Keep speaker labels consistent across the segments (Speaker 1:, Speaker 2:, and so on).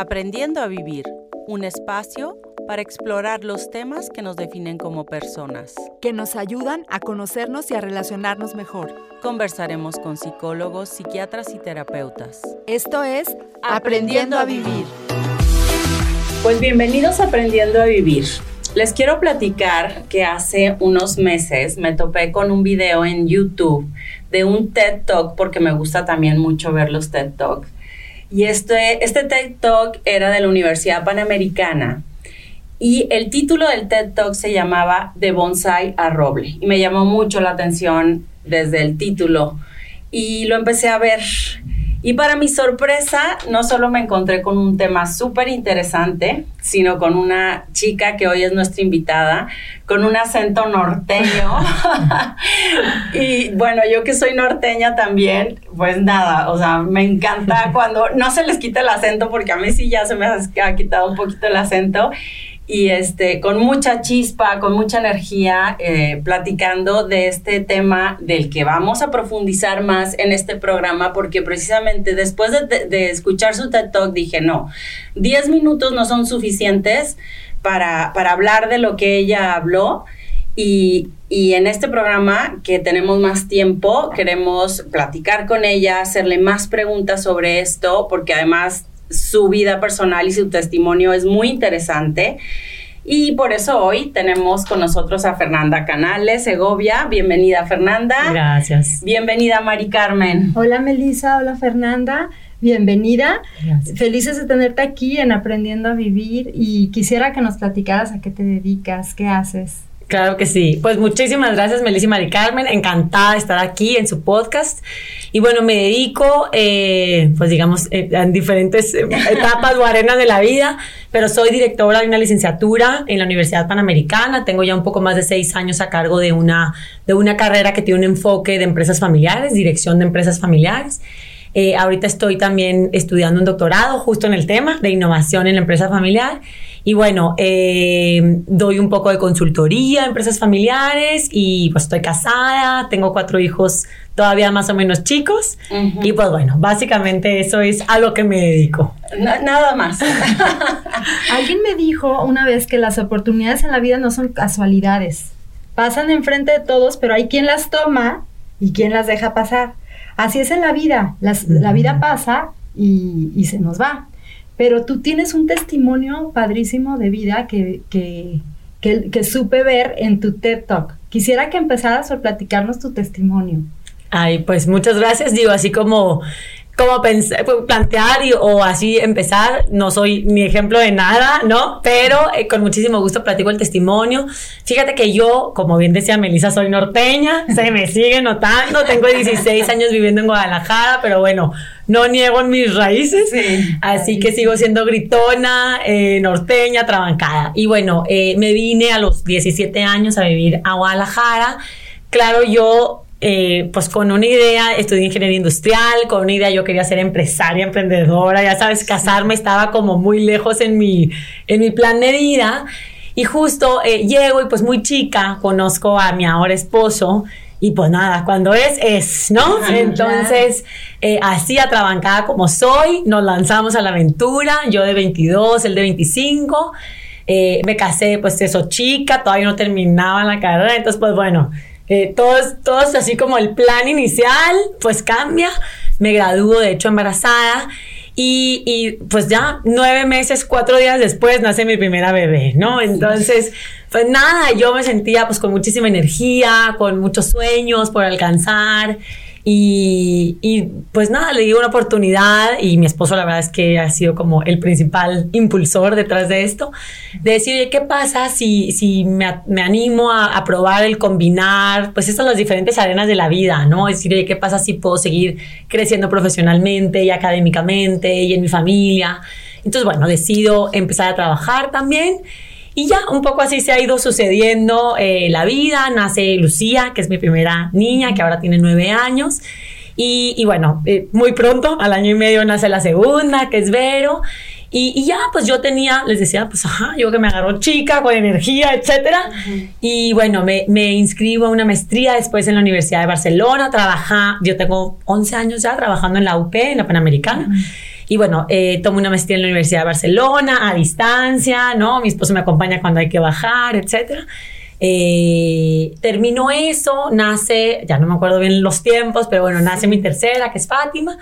Speaker 1: Aprendiendo a Vivir, un espacio para explorar los temas que nos definen como personas.
Speaker 2: que nos ayudan a conocernos y a relacionarnos mejor.
Speaker 1: Conversaremos con psicólogos, psiquiatras y terapeutas.
Speaker 2: Esto es Aprendiendo a Vivir.
Speaker 1: Pues bienvenidos a Aprendiendo a Vivir. Les quiero platicar que hace unos meses me topé con un video en YouTube de un TED Talk, porque me gusta también mucho ver los TED Talk. Y este, este TED Talk era de la Universidad Panamericana. Y el título del TED Talk se llamaba De Bonsai a Roble. Y me llamó mucho la atención desde el título. Y lo empecé a ver. Y para mi sorpresa, no solo me encontré con un tema súper interesante, sino con una chica que hoy es nuestra invitada, con un acento norteño. y bueno, yo que soy norteña también, pues nada, o sea, me encanta cuando no se les quita el acento, porque a mí sí ya se me ha quitado un poquito el acento y este, con mucha chispa, con mucha energía, eh, platicando de este tema del que vamos a profundizar más en este programa, porque precisamente después de, de escuchar su TED Talk dije, no, 10 minutos no son suficientes para, para hablar de lo que ella habló. Y, y, en este programa, que tenemos más tiempo, queremos platicar con ella, hacerle más preguntas sobre esto, porque además su vida personal y su testimonio es muy interesante. Y por eso hoy tenemos con nosotros a Fernanda Canales, Segovia. Bienvenida, Fernanda.
Speaker 3: Gracias.
Speaker 1: Bienvenida, Mari Carmen.
Speaker 4: Hola, Melissa. Hola, Fernanda. Bienvenida. Gracias. Felices de tenerte aquí en Aprendiendo a Vivir y quisiera que nos platicaras a qué te dedicas, qué haces.
Speaker 3: Claro que sí. Pues muchísimas gracias, Melissa y Mari Carmen. Encantada de estar aquí en su podcast. Y bueno, me dedico, eh, pues digamos, eh, en diferentes etapas o arenas de la vida, pero soy directora de una licenciatura en la Universidad Panamericana. Tengo ya un poco más de seis años a cargo de una, de una carrera que tiene un enfoque de empresas familiares, dirección de empresas familiares. Eh, ahorita estoy también estudiando un doctorado justo en el tema de innovación en la empresa familiar. Y bueno, eh, doy un poco de consultoría a empresas familiares y pues estoy casada, tengo cuatro hijos todavía más o menos chicos. Uh -huh. Y pues bueno, básicamente eso es a lo que me dedico.
Speaker 1: No, nada más.
Speaker 4: Alguien me dijo una vez que las oportunidades en la vida no son casualidades. Pasan enfrente de todos, pero hay quien las toma y quien las deja pasar. Así es en la vida. Las, uh -huh. La vida pasa y, y se nos va pero tú tienes un testimonio padrísimo de vida que, que, que, supe ver en tu TED Talk. Quisiera que empezaras a platicarnos tu testimonio.
Speaker 3: Ay, pues muchas gracias. Digo, así como, como pensar, plantear y, o así empezar, no soy ni ejemplo de nada, ¿no? Pero eh, con muchísimo gusto platico el testimonio. Fíjate que yo, como bien decía Melissa, soy norteña, se me sigue notando, tengo 16 años viviendo en Guadalajara, pero bueno, no niego en mis raíces, sí, así que sigo siendo gritona, eh, norteña, trabancada. Y bueno, eh, me vine a los 17 años a vivir a Guadalajara. Claro, yo eh, pues con una idea, estudié ingeniería industrial, con una idea yo quería ser empresaria, emprendedora, ya sabes, casarme estaba como muy lejos en mi, en mi plan de vida. Y justo eh, llego y pues muy chica conozco a mi ahora esposo y pues nada, cuando es, es, ¿no? Entonces, eh, así atrabancada como soy, nos lanzamos a la aventura, yo de 22, él de 25, eh, me casé pues eso chica, todavía no terminaba la carrera, entonces pues bueno, eh, todos, todos así como el plan inicial, pues cambia, me gradúo de hecho embarazada y, y, pues ya nueve meses, cuatro días después nace mi primera bebé, ¿no? Entonces, pues nada, yo me sentía pues con muchísima energía, con muchos sueños por alcanzar. Y, y, pues nada, le di una oportunidad y mi esposo la verdad es que ha sido como el principal impulsor detrás de esto, de decir, oye, ¿qué pasa si, si me, me animo a, a, probar el combinar, pues estas las diferentes arenas de la vida, ¿no? Es decir, oye, ¿qué pasa si puedo seguir creciendo profesionalmente y académicamente y en mi familia? Entonces, bueno, decido empezar a trabajar también. Y ya un poco así se ha ido sucediendo eh, la vida. Nace Lucía, que es mi primera niña, que ahora tiene nueve años. Y, y bueno, eh, muy pronto, al año y medio, nace la segunda, que es Vero. Y, y, ya, pues yo tenía, les decía, pues ajá, yo que me agarró chica, con energía, etcétera. Uh -huh. Y bueno, me, me, inscribo a una maestría después en la Universidad de Barcelona. Trabaja, yo tengo 11 años ya trabajando en la UP, en la Panamericana. Uh -huh. Y bueno, eh, tomo una maestría en la Universidad de Barcelona a distancia, ¿no? Mi esposo me acompaña cuando hay que bajar, etcétera. Eh, eso, nace, ya no me acuerdo bien los tiempos, pero bueno, nace mi tercera, que es Fátima.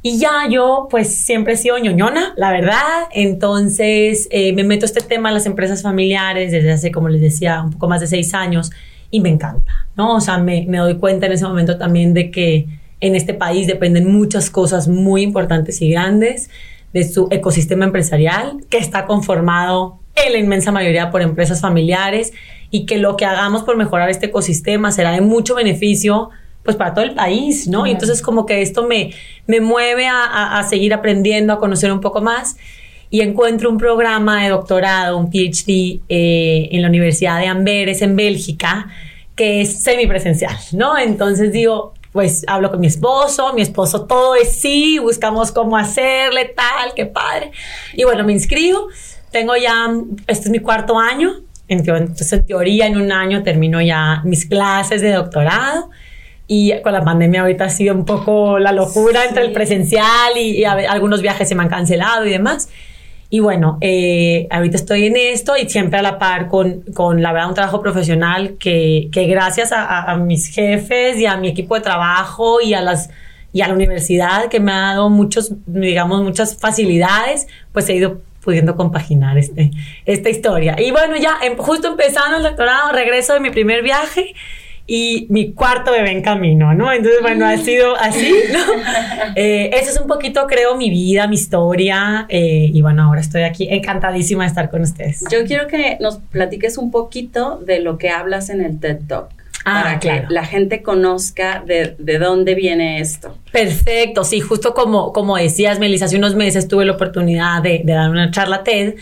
Speaker 3: Y ya yo, pues siempre he sido ñoñona, la verdad. Entonces eh, me meto a este tema en las empresas familiares desde hace, como les decía, un poco más de seis años y me encanta, ¿no? O sea, me, me doy cuenta en ese momento también de que en este país dependen muchas cosas muy importantes y grandes de su ecosistema empresarial, que está conformado en la inmensa mayoría por empresas familiares y que lo que hagamos por mejorar este ecosistema será de mucho beneficio pues para todo el país, ¿no? Y entonces como que esto me, me mueve a, a, seguir aprendiendo, a conocer un poco más y encuentro un programa de doctorado, un PhD eh, en la Universidad de Amberes en Bélgica, que es semipresencial, ¿no? Entonces digo, pues hablo con mi esposo, mi esposo todo es sí, buscamos cómo hacerle, tal, qué padre. Y bueno, me inscribo, tengo ya, este es mi cuarto año, entonces en teoría en un año termino ya mis clases de doctorado y con la pandemia ahorita ha sido un poco la locura entre el presencial y, y algunos viajes se me han cancelado y demás. Y bueno, eh, ahorita estoy en esto y siempre a la par con, con la verdad, un trabajo profesional que, que gracias a, mis jefes y a mi equipo de trabajo y a las y a la universidad que me ha dado muchos, digamos, muchas facilidades, pues he ido pudiendo compaginar este, esta historia. Y bueno, ya em, justo empezando el doctorado, regreso de mi primer viaje y mi cuarto bebé en camino, ¿no? Entonces, bueno, ha sido así, ¿no? Eh, eso es un poquito, creo, mi vida, mi historia, eh, y bueno, ahora estoy aquí encantadísima de estar con ustedes.
Speaker 1: Yo quiero que nos platiques un poquito de lo que hablas en el TED Talk. Ah, para claro. que la gente conozca de, de, dónde viene esto.
Speaker 3: Perfecto, sí, justo como, como decías, Melissa, hace unos meses tuve la oportunidad de, de dar una charla TED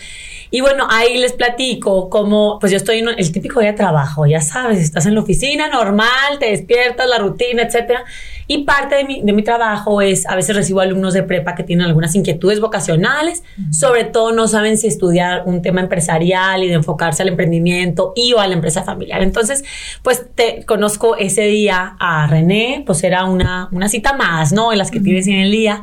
Speaker 3: y bueno, ahí les platico cómo, pues yo estoy en el típico día de trabajo, ya sabes, estás en la oficina normal, te despiertas, la rutina, etcétera. Y parte de mi, de mi trabajo es, a veces recibo alumnos de prepa que tienen algunas inquietudes vocacionales, sobre todo no saben si estudiar un tema empresarial y de enfocarse al emprendimiento y o a la empresa familiar. Entonces, pues te conozco ese día a René, pues era una, una cita más, ¿no? En las que tienes en el día.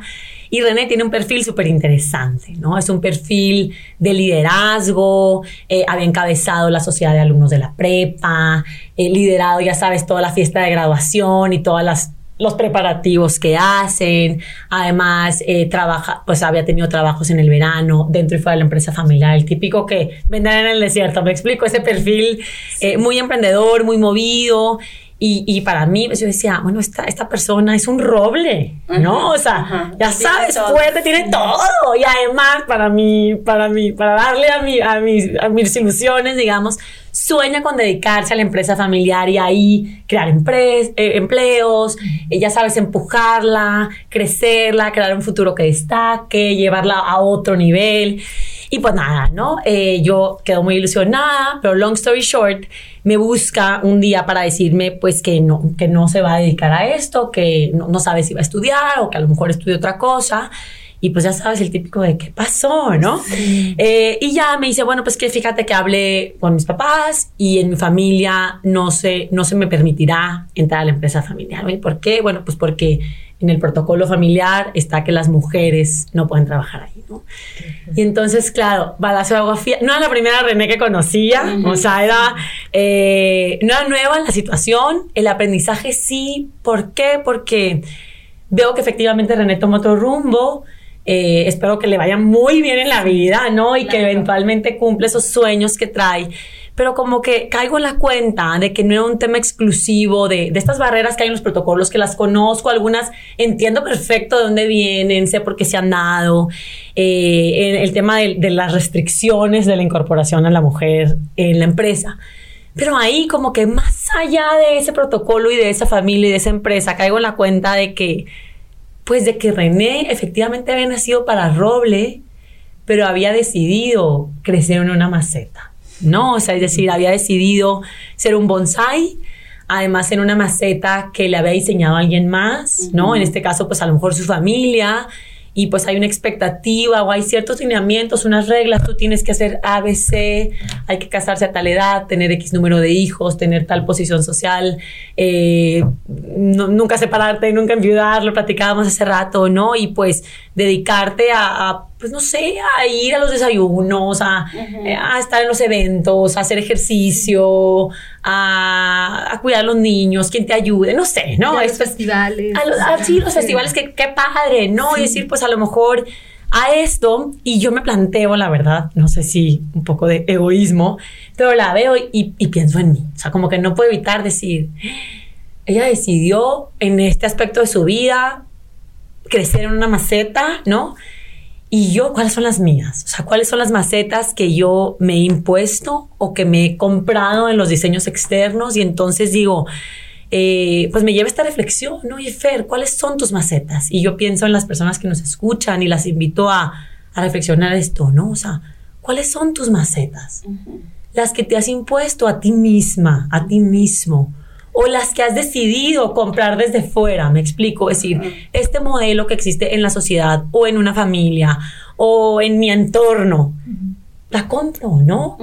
Speaker 3: Y René tiene un perfil súper interesante, ¿no? Es un perfil de liderazgo, eh, había encabezado la sociedad de alumnos de la prepa, eh, liderado, ya sabes, toda la fiesta de graduación y todas las los preparativos que hacen. Además, eh, trabaja, pues había tenido trabajos en el verano, dentro y fuera de la empresa familiar, el típico que vendrá en el desierto. Me explico, ese perfil eh, muy emprendedor, muy movido. Y, y, para mí, pues yo decía, bueno, esta, esta persona es un roble, ¿no? o sea, ajá. ya sabes, fuerte, tiene todo. Y además, para mí, para mí, para darle a, mi, a, mis, a mis ilusiones, digamos, sueña con dedicarse a la empresa familiar y ahí crear eh, empleos, eh, ya sabes, empujarla, crecerla, crear un futuro que destaque, llevarla a otro nivel. Y pues nada, ¿no? Eh, yo quedo muy ilusionada, pero long story short, me busca un día para decirme pues que no, que no se va a dedicar a esto, que no, no sabe si va a estudiar o que a lo mejor estudia otra cosa. Y pues ya sabes el típico de qué pasó, ¿no? Sí. Eh, y ya me dice, bueno, pues que fíjate que hablé con mis papás y en mi familia no se, no se me permitirá entrar a la empresa familiar. ¿Y por qué? Bueno, pues porque en el protocolo familiar está que las mujeres no pueden trabajar ahí, ¿no? Uh -huh. Y entonces, claro, balazo de agua fría. No era la primera René que conocía, uh -huh. o sea, era, eh, no era nueva la situación, el aprendizaje sí. ¿Por qué? Porque veo que efectivamente René tomó otro rumbo, eh, espero que le vaya muy bien en la vida, ¿no? Y claro. que eventualmente cumple esos sueños que trae. Pero como que caigo en la cuenta de que no era un tema exclusivo de, de estas barreras que hay en los protocolos, que las conozco, algunas entiendo perfecto de dónde vienen, sé por qué se han dado. Eh, el tema de, de las restricciones de la incorporación a la mujer en la empresa. Pero ahí como que más allá de ese protocolo y de esa familia y de esa empresa, caigo en la cuenta de que pues de que René efectivamente había nacido para roble, pero había decidido crecer en una maceta, ¿no? O sea, es decir, había decidido ser un bonsai, además en una maceta que le había diseñado alguien más, uh -huh. ¿no? En este caso, pues a lo mejor su familia, y pues hay una expectativa o hay ciertos lineamientos, unas reglas, tú tienes que hacer ABC, hay que casarse a tal edad, tener X número de hijos, tener tal posición social, eh, nunca separarte, nunca enviudar, lo platicábamos hace rato, ¿no? Y pues dedicarte a, pues no sé, a ir a los desayunos, a, a, estar en los eventos, a hacer ejercicio, a, cuidar a los niños, quien te ayude, no sé, ¿no?
Speaker 4: A los festivales.
Speaker 3: A los, sí, los festivales, que qué padre, ¿no? Y decir, pues a lo mejor a esto y yo me planteo, la verdad, no sé si un poco de egoísmo, pero la veo y, y pienso en mí. O sea, como que no puedo evitar decir, ella decidió en este aspecto de su vida crecer en una maceta, ¿no? Y yo, ¿cuáles son las mías? O sea, ¿cuáles son las macetas que yo me he impuesto o que me he comprado en los diseños externos? Y entonces digo, eh, pues me lleva esta reflexión, ¿no? Y Fer, ¿cuáles son tus macetas? Y yo pienso en las personas que nos escuchan y las invito a, a reflexionar esto, ¿no? O sea, ¿cuáles son tus macetas? Las que te has impuesto a ti misma, a ti mismo o las que has decidido comprar desde fuera, me explico, es decir, este modelo que existe en la sociedad o en una familia o en mi entorno, la compro, ¿no?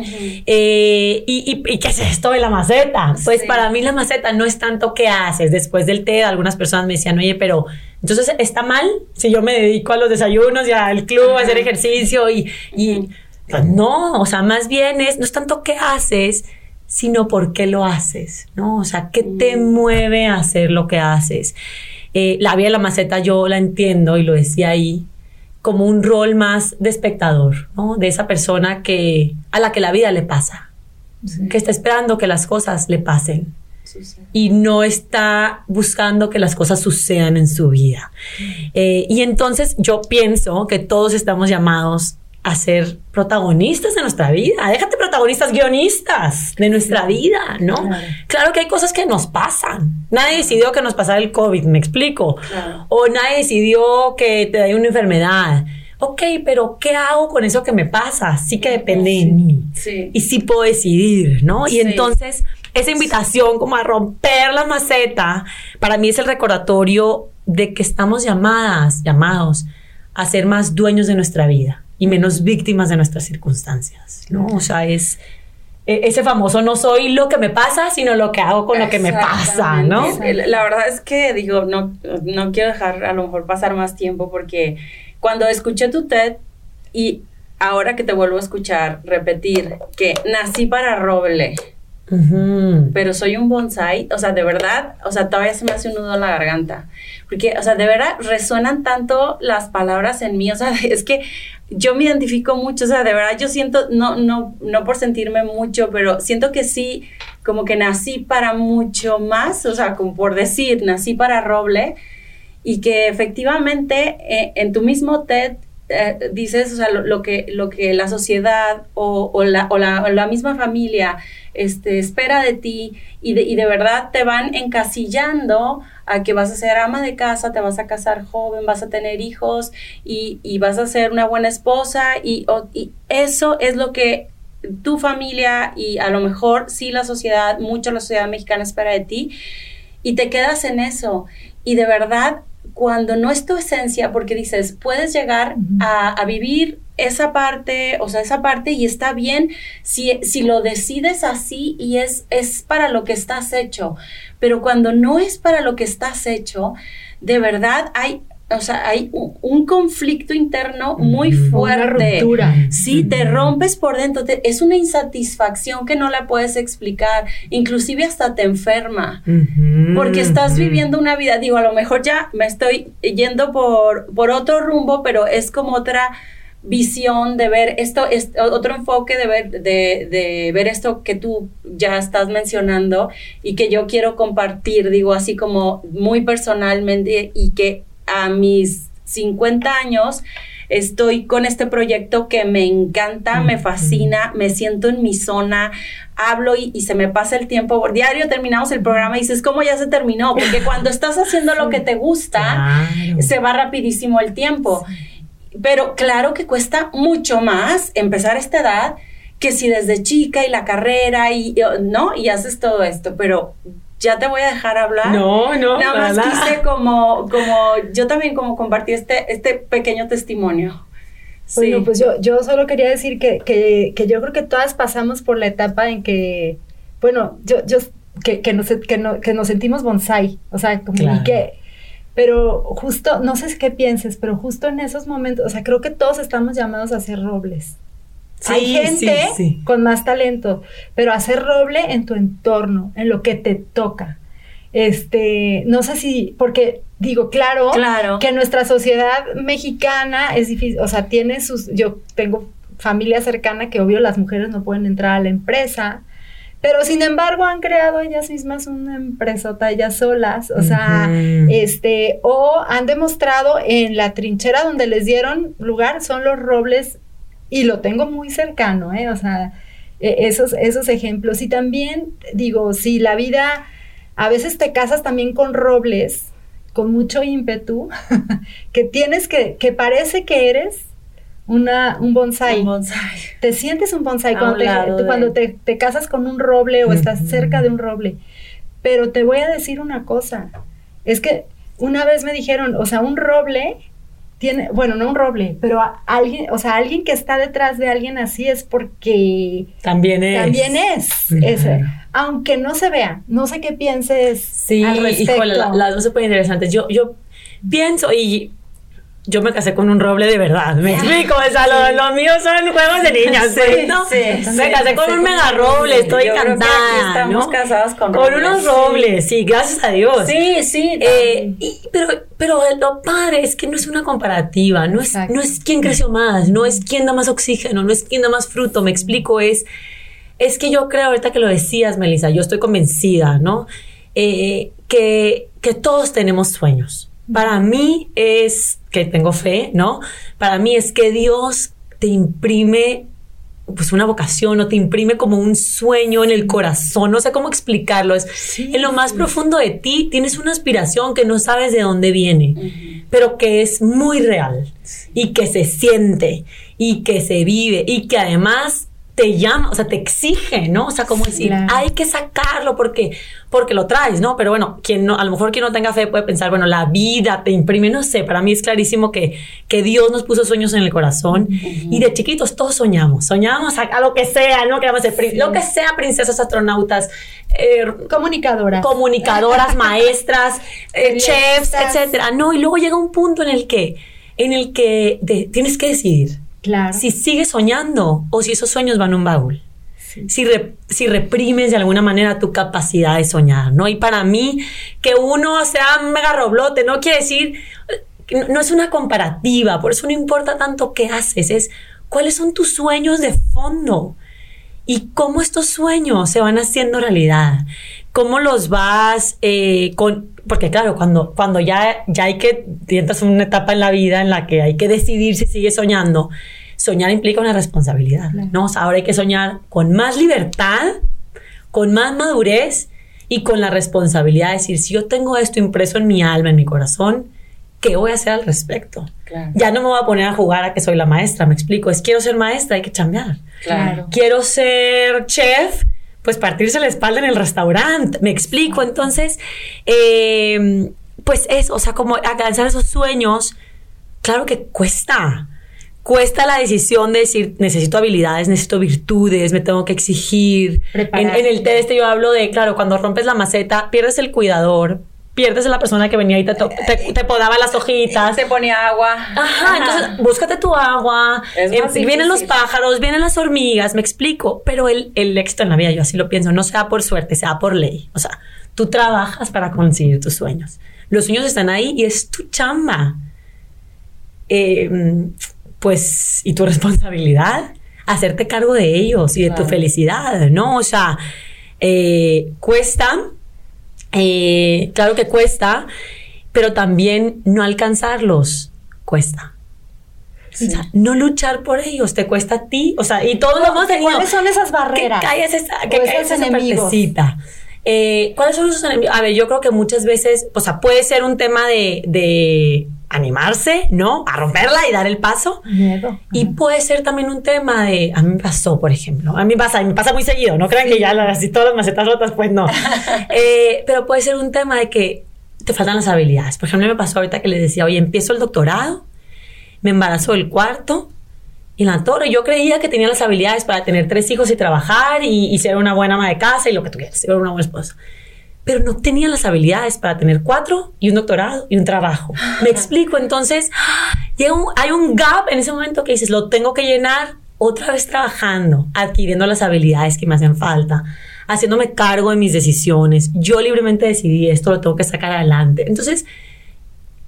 Speaker 3: Eh, y, y, qué es esto de la maceta? Pues para mí la maceta no es tanto qué haces. Después del té, algunas personas me decían, oye, pero entonces está mal si yo me dedico a los desayunos y al club, a hacer ejercicio y, y pues no, o sea, más bien es, no es tanto qué haces, sino por qué lo haces, ¿no? O sea, ¿qué te mueve a hacer lo que haces? Eh, la vida de la maceta yo la entiendo y lo decía ahí como un rol más de espectador, ¿no? De esa persona que a la que la vida le pasa, que está esperando que las cosas le pasen y no está buscando que las cosas sucedan en su vida. Mm. Eh, y entonces yo pienso que todos estamos llamados a ser protagonistas de nuestra vida. Déjate protagonistas, guionistas de nuestra vida, ¿no? Claro. que hay cosas que nos pasan. Nadie decidió que nos pasara el COVID, me explico. O nadie decidió que te dé una enfermedad. Ok, pero ¿qué hago con eso que me pasa? Sí que depende de mí. Y sí puedo decidir, ¿no? Y entonces, esa invitación como a romper la maceta, para mí es el recordatorio de que estamos llamadas, llamados a ser más dueños de nuestra vida y menos víctimas de nuestras circunstancias, ¿no? O sea, es e, ese famoso no soy lo que me pasa, sino lo que hago con lo que me pasa, ¿no?
Speaker 1: La verdad es que digo, no, no quiero dejar a lo mejor pasar más tiempo porque cuando escuché tu TED y ahora que te vuelvo a escuchar repetir que nací para roble, pero soy un bonsai, o sea, de verdad, o sea, todavía se me hace un nudo en la garganta, porque, o sea, de verdad resuenan tanto las palabras en mí, o sea, es que yo me identifico mucho, o sea, de verdad yo siento, no, no, no por sentirme mucho, pero siento que sí, como que nací para mucho más, o sea, como por decir, nací para roble, y que efectivamente eh, en tu mismo TED eh, dices, o sea, lo, que, lo que la sociedad o, la, o, la, la, misma familia este, espera de ti y de, y de verdad te van encasillando a que vas a ser ama de casa, te vas a casar joven, vas a tener hijos y, y vas a ser una buena esposa y, y eso es lo que tu familia y a lo mejor sí la sociedad, mucho la sociedad mexicana espera de ti y te quedas en eso. Y de verdad cuando no es tu esencia, porque dices, puedes llegar a, vivir esa parte, o sea, esa parte y está bien si, si lo decides así y es, es para lo que estás hecho. Pero cuando no es para lo que estás hecho, de verdad hay o sea, hay un, conflicto interno muy fuerte. Una Sí, te rompes por dentro. es una insatisfacción que no la puedes explicar. Inclusive hasta te enferma. Porque estás viviendo una vida, digo, a lo mejor ya me estoy yendo por, por otro rumbo, pero es como otra visión de ver esto, es otro enfoque de ver, de, de, ver esto que tú ya estás mencionando y que yo quiero compartir, digo así como muy personalmente y que a mis 50 años estoy con este proyecto que me encanta, me fascina, me siento en mi zona, hablo y, se me pasa el tiempo. Diario terminamos el programa y dices, ¿cómo ya se terminó? Porque cuando estás haciendo lo que te gusta, se va rapidísimo el tiempo. Pero claro que cuesta mucho más empezar a esta edad que si desde chica y la carrera y, ¿no? Y haces todo esto, pero ya te voy a dejar hablar.
Speaker 3: No, no,
Speaker 1: Nada más
Speaker 3: nada.
Speaker 1: quise como, como, yo también como compartí este, este pequeño testimonio. Sí.
Speaker 4: Bueno, pues yo, yo solo quería decir que, que, que yo creo que todas pasamos por la etapa en que, bueno, yo, yo que, que, nos, que, no- que nos sentimos bonsai, o sea, como
Speaker 3: Claro.
Speaker 4: y que, pero justo, no sé qué pienses, pero justo en esos momentos, o sea, creo que todos estamos llamados a ser robles.
Speaker 3: Sí,
Speaker 4: Hay gente
Speaker 3: sí, sí.
Speaker 4: con más talento, pero hacer roble en tu entorno, en lo que te toca. Este, no sé si, porque digo, claro,
Speaker 1: Claro.
Speaker 4: que nuestra sociedad mexicana es difícil, o sea, tiene sus, yo tengo familia cercana que obvio las mujeres no pueden entrar a la empresa, pero sin embargo han creado ellas mismas una empresota ellas solas, o sea, este, o han demostrado en la trinchera donde les dieron lugar son los robles y lo tengo muy cercano, ¿eh? O sea, e- esos, esos ejemplos. Y también digo, si la vida, a veces te casas también con robles, con mucho ímpetu, que tienes que, que parece que eres una, un bonsai.
Speaker 1: Un bonsai.
Speaker 4: Te sientes un bonsai
Speaker 1: A
Speaker 4: cuando,
Speaker 1: un
Speaker 4: te,
Speaker 1: lado
Speaker 4: tú
Speaker 1: de-
Speaker 4: cuando te, te casas con un roble o estás cerca de un roble. Pero te voy a decir una cosa, es que una vez me dijeron, o sea, un roble tiene, bueno, no un roble, pero a- alguien, o sea, alguien que está detrás de alguien así es porque
Speaker 3: También es.
Speaker 4: también es, aunque no se vea, no sé qué pienses
Speaker 3: Sí,
Speaker 4: al respecto.
Speaker 3: híjole, la- las dos súper interesantes. Yo, yo pienso y yo me casé con un roble de verdad, me explico, o sea, lo, lo mío son juegos de niñas,
Speaker 1: Sí,
Speaker 3: ¿no?
Speaker 1: sí,
Speaker 3: me
Speaker 1: sí,
Speaker 3: casé
Speaker 1: sí,
Speaker 3: con
Speaker 1: sí,
Speaker 3: un mega roble, estoy encantada,
Speaker 1: estamos
Speaker 3: ¿no?
Speaker 1: casadas con
Speaker 3: Con
Speaker 1: robles,
Speaker 3: unos
Speaker 1: sí.
Speaker 3: robles, sí, gracias a Dios.
Speaker 1: Sí, sí.
Speaker 3: Eh, y- pero, pero lo padre es que no es una comparativa, no es,
Speaker 4: Exacto.
Speaker 3: no es quién creció más, no es quién da más oxígeno, no es quién da más fruto, me explico, es, es que yo creo, ahorita que lo decías, Melissa, yo estoy convencida, ¿no? Eh, que, que todos tenemos sueños. Para mí es que tengo fe, ¿no? Para mí es que Dios te imprime pues una vocación o te imprime como un sueño en el corazón, no sé cómo explicarlo, es en lo más profundo de ti tienes una aspiración que no sabes de dónde viene, pero que es muy real y que se siente y que se vive y que además te llama, o sea, te exige, ¿no? O sea, como decir,
Speaker 4: Claro.
Speaker 3: hay que sacarlo porque, porque lo traes, ¿no? Pero bueno, quien no, a lo mejor quien no tenga fe puede pensar, bueno, la vida te imprime, no sé, para mí es clarísimo que, que Dios nos puso sueños en el corazón y de chiquitos todos soñamos, soñamos a, a lo que sea, ¿no? Queremos ser, prin- lo que sea, princesas, astronautas, eh,
Speaker 4: Comunicadora.
Speaker 3: comunicadoras, maestras, eh, chefs, etcétera. No, y luego llega un punto en el que, en el que de- tienes que decidir
Speaker 4: claro.
Speaker 3: si sigues soñando o si esos sueños van a un baúl.
Speaker 4: Sí.
Speaker 3: Si, re- si reprimes de alguna manera tu capacidad de soñar, ¿no? Y para mí, que uno sea un mega roblote no quiere decir, no, no es una comparativa, por eso no importa tanto qué haces, es cuáles son tus sueños de fondo y cómo estos sueños se van haciendo realidad, cómo los vas eh, con... Porque claro, cuando, cuando ya, ya hay que, entras en una etapa en la vida en la que hay que decidir si sigues soñando, soñar implica una responsabilidad. ¿no? O sea, ahora hay que soñar con más libertad, con más madurez y con la responsabilidad de decir, si yo tengo esto impreso en mi alma, en mi corazón, ¿qué voy a hacer al respecto?
Speaker 1: Claro.
Speaker 3: Ya no me voy a poner a jugar a que soy la maestra, me explico, es quiero ser maestra, hay que chambear
Speaker 1: Claro.
Speaker 3: quiero ser chef, pues partirse la espalda en el restaurante, me explico. Entonces, eh, pues eso, o sea, como alcanzar esos sueños, claro que cuesta. Cuesta la decisión de decir, necesito habilidades, necesito virtudes, me tengo que exigir. En el test yo hablo de, claro, cuando rompes la maceta, pierdes el cuidador, pierdes a la persona que venía y te, te, te podaba las hojitas.
Speaker 1: Se ponía agua.
Speaker 3: Ajá, entonces búscate tu agua,
Speaker 1: Es
Speaker 3: eh, vienen los pájaros, vienen las hormigas, me explico, pero el, el éxito en la vida, yo así lo pienso, no sea por suerte, sea por ley. O sea, tú trabajas para conseguir tus sueños. Los sueños están ahí y es tu chamba. Eh, pues, y tu responsabilidad, hacerte cargo de ellos y de tu felicidad, ¿no? O sea, eh, cuesta, eh, claro que cuesta, pero también no alcanzarlos cuesta. O sea, no luchar por ellos te cuesta a ti, o sea, y todos lo hemos tenido.
Speaker 4: ¿Cuáles son esas barreras?
Speaker 3: Que calles esa, que
Speaker 4: esos
Speaker 3: calles esa
Speaker 4: enemigos?
Speaker 3: partecita. Eh, ¿Cuáles son esos enemigos? A ver, yo creo que muchas veces, o sea, puede ser un tema de, de, animarse, ¿no? A romperla y dar el paso.
Speaker 4: Miedo.
Speaker 3: Y puede ser también un tema de, a mí me pasó, por ejemplo, a mí pasa, me pasa muy seguido, no crean que ya las, así todas las macetas rotas, pues no. Eh, pero puede ser un tema de que te faltan las habilidades. Por ejemplo, me pasó ahorita que les decía, oye, empiezo el doctorado, me embarazo del cuarto, y la torre yo creía que tenía las habilidades para tener tres hijos y trabajar y, y ser una buena ama de casa y lo que tú quieras, ser una buena esposa pero no tenía las habilidades para tener cuatro y un doctorado y un trabajo. Me explico, entonces hay un gap en ese momento que dices, lo tengo que llenar otra vez trabajando, adquiriendo las habilidades que me hacen falta, haciéndome cargo de mis decisiones. Yo libremente decidí esto, lo tengo que sacar adelante. Entonces,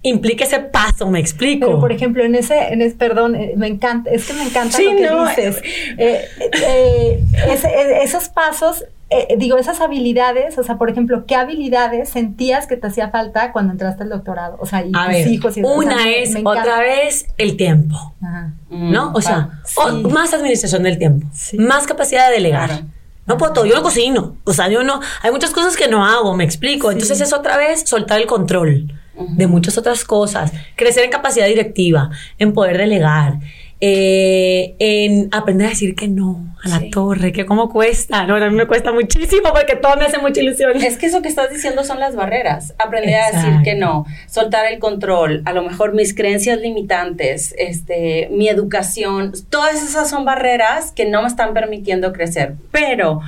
Speaker 3: implica ese paso, me explico.
Speaker 4: Pero por ejemplo, en ese, en ese perdón, eh, me encanta, es que me encanta
Speaker 1: Sí,
Speaker 4: lo que
Speaker 1: no,
Speaker 4: dices. Eh, eh, ese- eh, esos pasos, eh, digo, esas habilidades, o sea, por ejemplo, ¿qué habilidades sentías que te hacía falta cuando entraste al doctorado? O sea, y
Speaker 3: a
Speaker 4: tus
Speaker 3: ver,
Speaker 4: hijos y o sea,
Speaker 3: una es otra vez el tiempo.
Speaker 4: Ajá.
Speaker 3: ¿no? O sea, o- más administración del tiempo,
Speaker 4: Sí.
Speaker 3: más capacidad de delegar.
Speaker 1: Claro.
Speaker 3: No puedo todo, yo no cocino, o sea, yo no, hay muchas cosas que no hago, me explico. Entonces es otra vez soltar el control de muchas otras cosas, crecer en capacidad directiva, en poder delegar, eh, en aprender a decir que no a la
Speaker 1: Sí.
Speaker 3: torre, que cómo cuesta, no, a mí me cuesta muchísimo porque todo me hace mucha ilusión.
Speaker 1: Es que eso que estás diciendo son las barreras. Aprender a decir que no, soltar el control, a lo mejor mis creencias limitantes, este, mi educación, todas esas son barreras que no me están permitiendo crecer. Pero,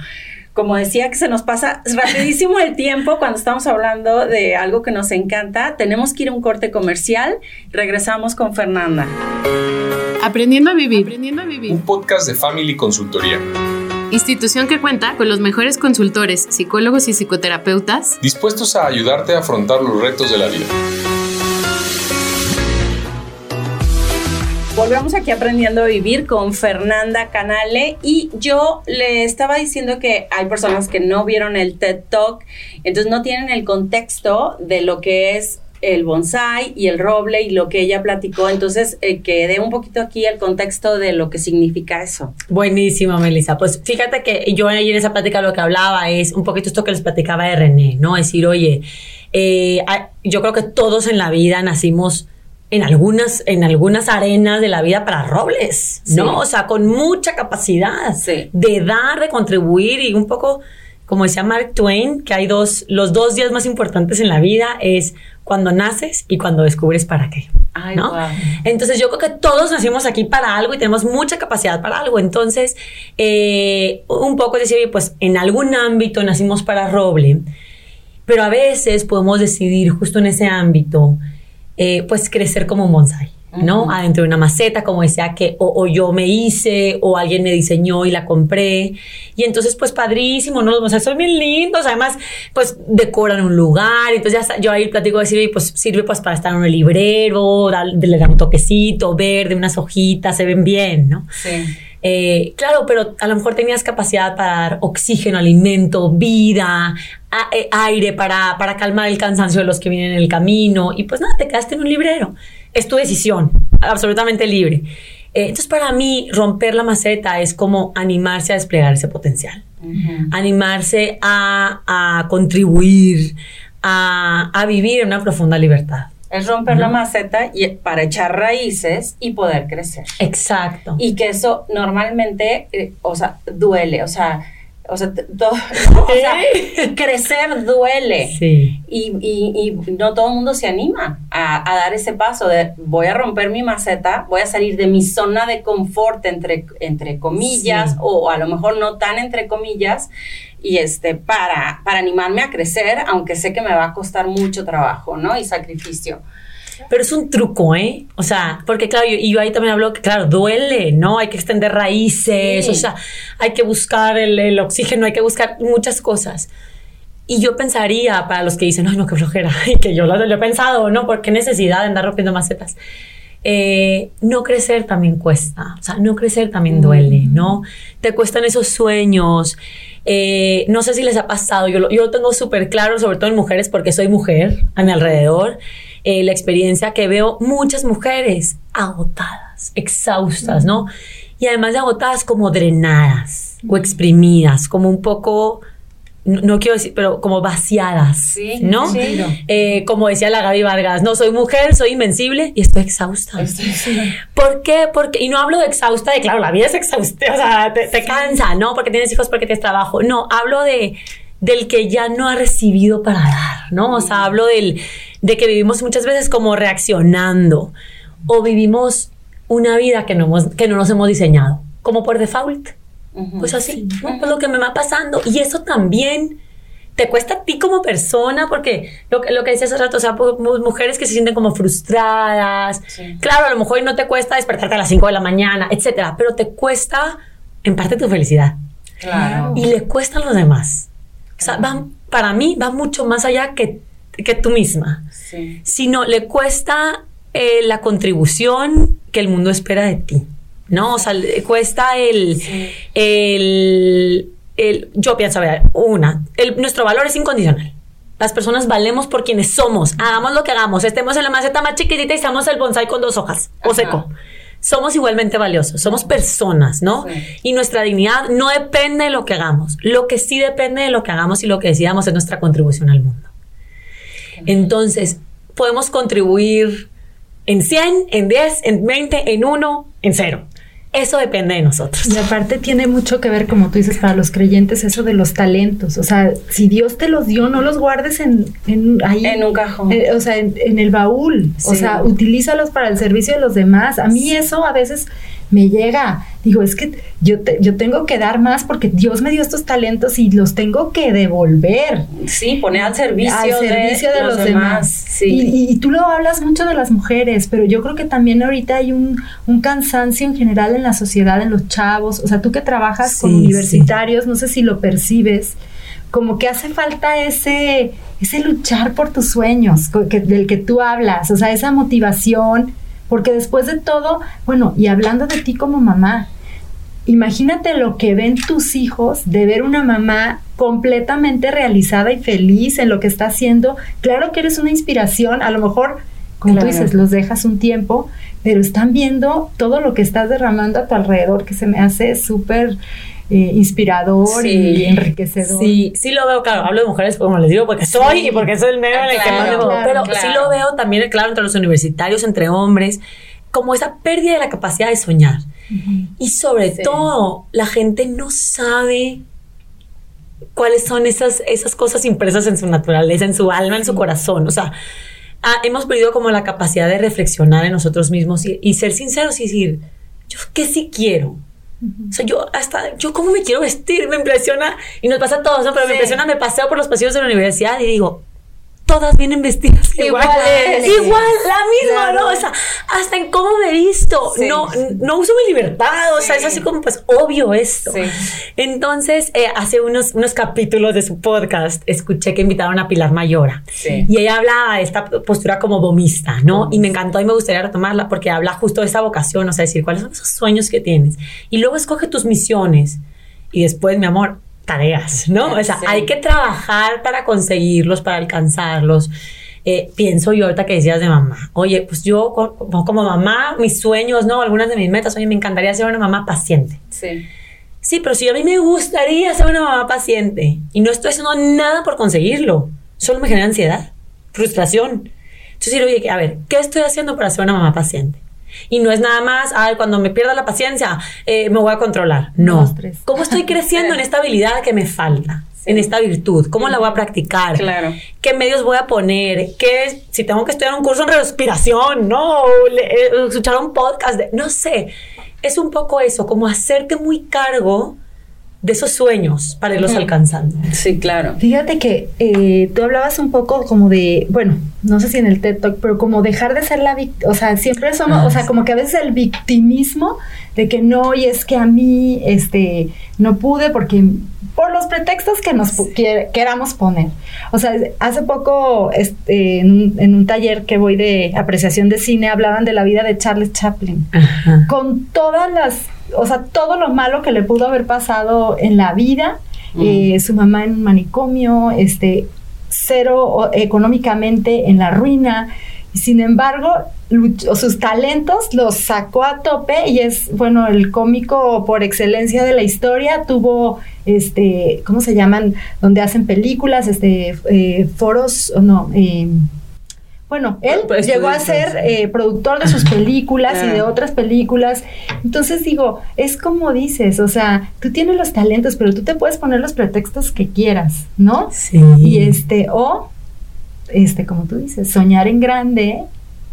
Speaker 1: como decía que se nos pasa rapidísimo el tiempo cuando estamos hablando de algo que nos encanta, tenemos que ir a un corte comercial. Regresamos con Fernanda.
Speaker 5: Aprendiendo a vivir. Aprendiendo a vivir.
Speaker 6: un podcast de Family Consultoría,
Speaker 5: Institución que cuenta con los mejores consultores, psicólogos y psicoterapeutas.
Speaker 6: dispuestos a ayudarte a afrontar los retos de la vida.
Speaker 1: Volvemos aquí aprendiendo a vivir con Fernanda Canale y yo le estaba diciendo que hay personas que no vieron el TED Talk, entonces no tienen el contexto de lo que es el bonsai y el roble y lo que ella platicó, entonces eh, que dé un poquito aquí el contexto de lo que significa eso.
Speaker 3: Buenísimo, Melissa. Pues fíjate que yo ahí en esa plática lo que hablaba es un poquito esto que les platicaba de René, ¿no? Decir, oye, eh, yo creo que todos en la vida nacimos en algunas, en algunas arenas de la vida para robles, ¿no?
Speaker 1: Sí.
Speaker 3: O sea, con mucha capacidad
Speaker 1: Sí.
Speaker 3: de dar, de contribuir y un poco, como decía Mark Twain, que hay dos, los dos días más importantes en la vida es cuando naces y cuando descubres para qué.
Speaker 1: Ay,
Speaker 3: ¿no? Entonces yo creo que todos nacimos aquí para algo y tenemos mucha capacidad para algo. Entonces, eh, un poco es decir, oye, pues en algún ámbito nacimos para roble, pero a veces podemos decidir justo en ese ámbito, eh, pues crecer como un bonsai. ¿no? Adentro de una maceta, como decía que o, o yo me hice o alguien me diseñó y la compré. Y entonces, pues padrísimo, ¿no? Los bonsai son bien lindos, además, pues decoran un lugar. Entonces, ya yo ahí platico de decir, "Oye, pues sirve pues para estar en un librero, dar- le da un toquecito verde, unas hojitas, se ven bien, ¿no?
Speaker 1: Sí.
Speaker 3: Eh, claro, pero a lo mejor tenías capacidad para dar oxígeno, alimento, vida, eh, aire para, para calmar el cansancio de los que vienen en el camino. Y pues nada, te quedaste en un librero. Es tu decisión, absolutamente libre. Eh, entonces, para mí, romper la maceta es como animarse a desplegar ese potencial. Animarse a, a contribuir, a, a vivir en una profunda libertad.
Speaker 1: Es romper la maceta y, para echar raíces y poder crecer.
Speaker 3: Exacto.
Speaker 1: Y que eso normalmente, eh, o sea, duele, o sea, o sea, t- todo, o sea, crecer duele.
Speaker 3: Sí.
Speaker 1: Y, y- y no todo el mundo se anima a, a dar ese paso de voy a romper mi maceta, voy a salir de mi zona de confort entre, entre comillas,
Speaker 3: Sí.
Speaker 1: o a lo mejor no tan entre comillas, y este, para, para animarme a crecer, aunque sé que me va a costar mucho trabajo, ¿no? Y sacrificio.
Speaker 3: Pero es un truco, ¿eh? O sea, porque claro, yo, y yo ahí también hablo que, claro, duele, ¿no? Hay que extender raíces,
Speaker 1: Sí.
Speaker 3: o sea, hay que buscar el, el oxígeno, hay que buscar muchas cosas. Y yo pensaría, para los que dicen, ay, no, qué flojera, y que yo lo, lo he pensado, ¿no? ¿Por qué necesidad de andar rompiendo macetas? Eh, no crecer también cuesta, o sea, no crecer también duele, ¿no? Te cuestan esos sueños. Eh, no sé si les ha pasado, yo lo, yo lo tengo súper claro, sobre todo en mujeres, porque soy mujer a mi alrededor. Eh, la experiencia que veo muchas mujeres agotadas, exhaustas, ¿no? Y además de agotadas como drenadas o exprimidas, como un poco no, no quiero decir, pero como vaciadas,
Speaker 1: Sí,
Speaker 3: ¿no?
Speaker 1: sí.
Speaker 3: Eh, como decía la Gaby Vargas, no soy mujer, soy invencible y estoy exhausta. ¿Por qué? Porque, y no hablo de exhausta, de claro, la vida es exhausta, o sea, te, te cansa, ¿no? Porque tienes hijos, porque tienes trabajo. No, hablo de del que ya no ha recibido para dar, ¿no? O sea, hablo del, de que vivimos muchas veces como reaccionando o vivimos una vida que no, hemos, que no nos hemos diseñado, como por default. Pues así, ¿no? Pues lo que me va pasando. Y eso también te cuesta a ti como persona, porque lo, que- lo que decías hace rato, o sea, pu- mu- mujeres que se sienten como frustradas.
Speaker 1: Sí.
Speaker 3: Claro, a lo mejor no te cuesta despertarte a las 5 de la mañana, etcétera, pero te cuesta en parte tu felicidad.
Speaker 1: Claro.
Speaker 3: Y le cuesta a los demás. O sea, va- para mí va mucho más allá que, que tú misma
Speaker 1: Sí.
Speaker 3: sino le cuesta eh, la contribución que el mundo espera de ti, ¿no? O sea, le cuesta el, el, el- yo pienso, a ver, una, el- nuestro valor es incondicional. Las personas valemos por quienes somos, hagamos lo que hagamos, estemos en la maceta más chiquitita y seamos el bonsai con dos hojas o seco. Somos igualmente valiosos, somos personas, ¿no?
Speaker 1: Sí.
Speaker 3: Y nuestra dignidad no depende de lo que hagamos. Lo que sí depende de lo que hagamos y lo que decidamos es nuestra contribución al mundo. Entonces, podemos contribuir en 100, en 10, en 20, en 1, en 0. Eso depende de nosotros.
Speaker 4: Y aparte tiene mucho que ver, como tú dices, para los creyentes, eso de los talentos. O sea, si Dios te los dio, no los guardes en, en ahí.
Speaker 1: En un cajón.
Speaker 4: Eh, o sea, en, en el baúl. O sea, utilízalos para el servicio de los demás. A mí eso a veces me llega. Digo, es que yo, te- yo tengo que dar más porque Dios me dio estos talentos y los tengo que devolver.
Speaker 1: Sí, poner al servicio,
Speaker 4: al servicio de, los, demás.
Speaker 1: Sí.
Speaker 4: Y, y- y tú lo hablas mucho de las mujeres, pero yo creo que también ahorita hay un, un cansancio en general en la sociedad, en los chavos. O sea, tú que trabajas con
Speaker 3: Sí,
Speaker 4: universitarios, no sé si lo percibes, como que hace falta ese, ese luchar por tus sueños que- del que tú hablas, o sea, esa motivación, porque después de todo, bueno, y hablando de ti como mamá, Imagínate lo que ven tus hijos de ver una mamá completamente realizada y feliz en lo que está haciendo. Claro que eres una inspiración, a lo mejor, como
Speaker 1: Claro.
Speaker 4: tú dices, los dejas un tiempo, pero están viendo todo lo que estás derramando a tu alrededor, que se me hace súper eh, inspirador
Speaker 1: Sí.
Speaker 4: y enriquecedor.
Speaker 3: Sí, sí lo veo, claro, hablo de mujeres, como les digo, porque soy y porque soy el medio
Speaker 1: Ah,
Speaker 3: en el que más me muevo,
Speaker 4: claro,
Speaker 3: pero
Speaker 1: claro.
Speaker 3: sí lo veo también, claro, entre los universitarios, entre hombres, como esa pérdida de la capacidad de soñar. Y sobre
Speaker 1: Sí.
Speaker 3: todo, la gente no sabe cuáles son esas, esas cosas impresas en su naturaleza, en su alma, en su corazón. O sea, ah, hemos perdido como la capacidad de reflexionar en nosotros mismos y, y ser sinceros y decir, yo qué sí quiero. O sea, yo hasta, yo cómo me quiero vestir, me impresiona, y nos pasa a todos, ¿no? Pero me
Speaker 1: Sí.
Speaker 3: impresiona, me paseo por los pasillos de la universidad y digo, todas vienen vestidas igual.
Speaker 1: Iguales.
Speaker 3: Igual, la misma,
Speaker 4: Claro.
Speaker 3: ¿no? O sea, hasta en cómo me visto.
Speaker 1: Sí.
Speaker 3: No, no uso mi libertad, o sea, es
Speaker 1: Sí.
Speaker 3: así como, pues, obvio esto.
Speaker 1: Sí.
Speaker 3: Entonces, eh, hace unos, unos capítulos de su podcast, escuché que invitaron a Pilar Mayora. Y ella habla de esta postura como bomista, ¿no? Y me encantó y me gustaría retomarla porque habla justo de esa vocación, o sea, decir cuáles son esos sueños que tienes. Y luego escoge tus misiones. Y después, mi amor, tareas, ¿no? O sea,
Speaker 1: Sí.
Speaker 3: hay que trabajar para conseguirlos, para alcanzarlos. Eh, pienso yo ahorita que decías de mamá, oye, pues yo co- como, como mamá, mis sueños, ¿no? Algunas de mis metas, oye, me encantaría ser una mamá paciente.
Speaker 1: Sí.
Speaker 3: Sí, pero si a mí me gustaría ser una mamá paciente y no estoy haciendo nada por conseguirlo, solo me genera ansiedad, frustración. Entonces, digo, oye, a ver, ¿qué estoy haciendo para ser una mamá paciente? Y no es nada más, ay, cuando me pierda la paciencia, eh, me voy a controlar. No. ¿Cómo estoy creciendo en esta habilidad que me falta? En esta virtud. ¿Cómo la voy a practicar?
Speaker 1: Claro.
Speaker 3: ¿Qué medios voy a poner? ¿Qué, si tengo que estudiar un curso en respiración? ¿No? Le- eh, escuchar un podcast. de- no sé. Es un poco eso, como hacerte muy cargo de esos sueños para irlos alcanzando.
Speaker 1: Sí, claro.
Speaker 4: Fíjate que eh, tú hablabas un poco como de, bueno, no sé si en el TED Talk, pero como dejar de ser la víctima, o sea, siempre somos,
Speaker 3: Ah,
Speaker 4: o sea, como que a veces el victimismo de que no, y es que a mí, este, no pude porque por los pretextos que nos queramos poner. O sea, hace poco este, en, un, en un taller que voy de apreciación de cine hablaban de la vida de Charles Chaplin
Speaker 3: Ajá.
Speaker 4: con todas las, o sea, todo lo malo que le pudo haber pasado en la vida, eh, su mamá en un manicomio, este, cero económicamente en la ruina, sin embargo, luch- sus talentos los sacó a tope y es, bueno, el cómico por excelencia de la historia. Tuvo, este, ¿cómo se llaman? Donde hacen películas, este, eh, foros, o no, eh, bueno, él
Speaker 3: Pues,
Speaker 4: llegó a
Speaker 3: pues,
Speaker 4: ser
Speaker 3: pues,
Speaker 4: eh, productor de sus películas y de
Speaker 1: Claro.
Speaker 4: otras películas. Entonces digo, es como dices, o sea, tú tienes los talentos, pero tú te puedes poner los pretextos que quieras, ¿no?
Speaker 3: Sí.
Speaker 4: Y este, o, este, como tú dices, soñar en grande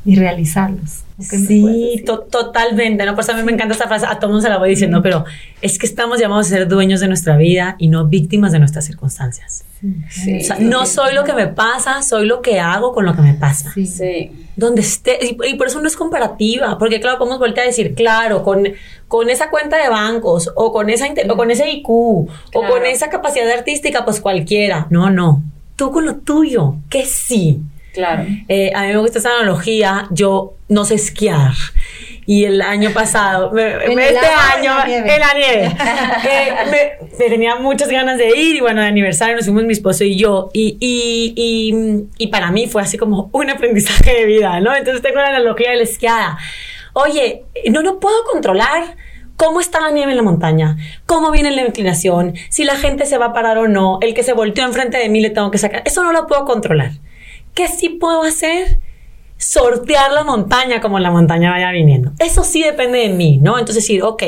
Speaker 4: y realizarlos. ¿O
Speaker 3: Sí, to- totalmente, ¿no? Por eso a mí me encanta esta frase, a todo mundo se la voy diciendo, pero es que estamos llamados a ser dueños de nuestra vida y no víctimas de nuestras circunstancias.
Speaker 1: Sí.
Speaker 3: O sea, no soy lo que me pasa, soy lo que hago con lo que me pasa.
Speaker 4: Sí.
Speaker 1: Sí.
Speaker 3: Donde esté, y, y por eso no es comparativa, porque claro, podemos voltear a decir, claro, con, con esa cuenta de bancos, o con, esa, o con ese IQ, o
Speaker 1: Claro.
Speaker 3: con esa capacidad artística, pues cualquiera. No, no. Tú con lo tuyo, que sí.
Speaker 1: Claro.
Speaker 3: Eh, a mí me gusta esa analogía. Yo no sé esquiar. Y el año pasado, me-
Speaker 4: ¿En
Speaker 3: me-
Speaker 4: el
Speaker 3: este año, en la nieve, eh, me, me tenía muchas ganas de ir y bueno, de aniversario nos fuimos mi esposo y yo. Y, y, y, y para mí fue así como un aprendizaje de vida, ¿no? Entonces tengo la analogía de la esquiada. Oye, no lo puedo controlar. ¿Cómo está la nieve en la montaña? ¿Cómo viene la inclinación? Si la gente se va a parar o no. El que se volteó enfrente de mí le tengo que sacar. Eso no lo puedo controlar. ¿Qué sí puedo hacer? Sortear la montaña como la montaña vaya viniendo. Eso sí depende de mí, ¿no? Entonces decir, ok,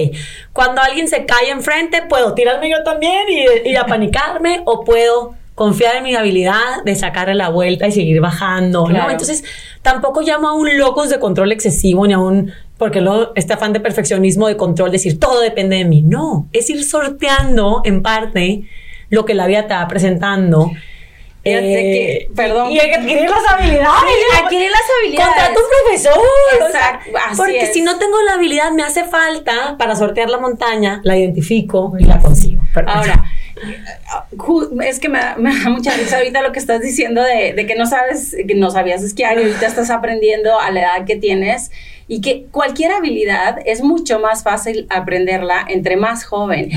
Speaker 3: cuando alguien se cae enfrente, puedo tirarme yo también y, y apanicarme o puedo confiar en mi habilidad de sacarle la vuelta y seguir bajando,
Speaker 1: Claro.
Speaker 3: ¿no? Entonces tampoco llamo a un locos de control excesivo ni a un, porque luego este afán de perfeccionismo de control, decir todo depende de mí. No, es ir sorteando en parte lo que la vida te va presentando. Eh,
Speaker 1: que- perdón.
Speaker 3: Y hay que adquirir las habilidades.
Speaker 1: Sí, adquirir las habilidades.
Speaker 3: Contrata un profesor. o sea,
Speaker 1: Exacto, así
Speaker 3: porque
Speaker 1: es.
Speaker 3: si no tengo la habilidad, me hace falta para sortear la montaña, la identifico y la consigo.
Speaker 1: Ahora, es que me da, me da mucha risa ahorita lo que estás diciendo de, de que no sabes, que no sabías esquiar y ahorita estás aprendiendo a la edad que tienes y que cualquier habilidad es mucho más fácil aprenderla entre más joven.